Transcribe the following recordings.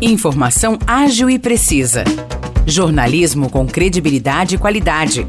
Informação ágil e precisa. Jornalismo com credibilidade e qualidade.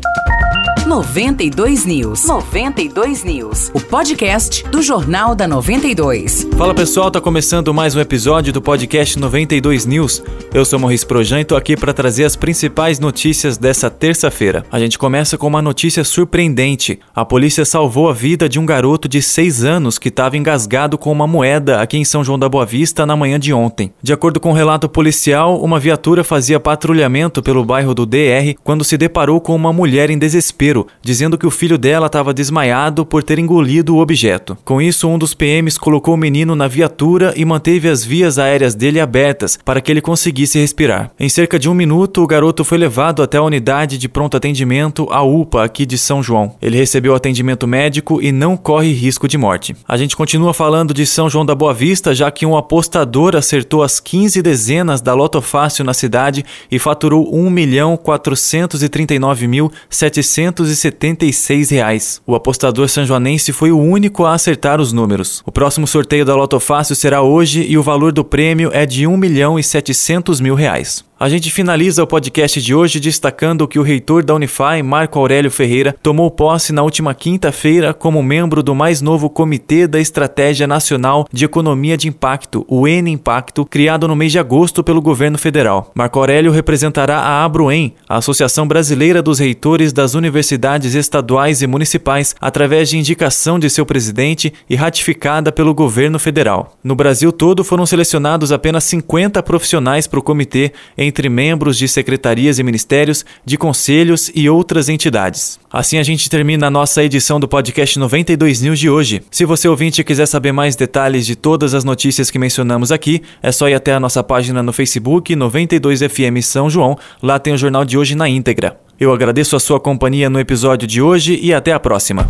92 News. 92 News. O podcast do Jornal da 92. Fala pessoal, tá começando mais um episódio do podcast 92 News. Eu sou Maurice Projan e tô aqui para trazer as principais notícias dessa terça-feira. A gente começa com uma notícia surpreendente. A polícia salvou a vida de um garoto de 6 anos que estava engasgado com uma moeda aqui em São João da Boa Vista na manhã de ontem. De acordo com um relato policial, uma viatura fazia patrulhamento pelo bairro do DR quando se deparou com uma mulher em desespero dizendo que o filho dela estava desmaiado por ter engolido o objeto. Com isso, um dos PMs colocou o menino na viatura e manteve as vias aéreas dele abertas para que ele conseguisse respirar. Em cerca de um minuto, o garoto foi levado até a unidade de pronto atendimento, a UPA, aqui de São João. Ele recebeu atendimento médico e não corre risco de morte. A gente continua falando de São João da Boa Vista, já que um apostador acertou as 15 dezenas da Loto Fácil na cidade e faturou 1 milhão 439 mil 700 276 reais. O apostador sanjoanense foi o único a acertar os números. O próximo sorteio da Loto Fácil será hoje e o valor do prêmio é de 1 milhão e 700 mil reais. A gente finaliza o podcast de hoje destacando que o reitor da Unify, Marco Aurélio Ferreira, tomou posse na última quinta-feira como membro do mais novo Comitê da Estratégia Nacional de Economia de Impacto, o N Impacto, criado no mês de agosto pelo governo federal. Marco Aurélio representará a Abruem, a Associação Brasileira dos Reitores das Universidades Estaduais e Municipais, através de indicação de seu presidente e ratificada pelo governo federal. No Brasil todo foram selecionados apenas 50 profissionais para o comitê entre membros de secretarias e ministérios, de conselhos e outras entidades. Assim a gente termina a nossa edição do podcast 92 News de hoje. Se você ouvinte quiser saber mais detalhes de todas as notícias que mencionamos aqui, é só ir até a nossa página no Facebook 92FM São João. Lá tem o jornal de hoje na íntegra. Eu agradeço a sua companhia no episódio de hoje e até a próxima.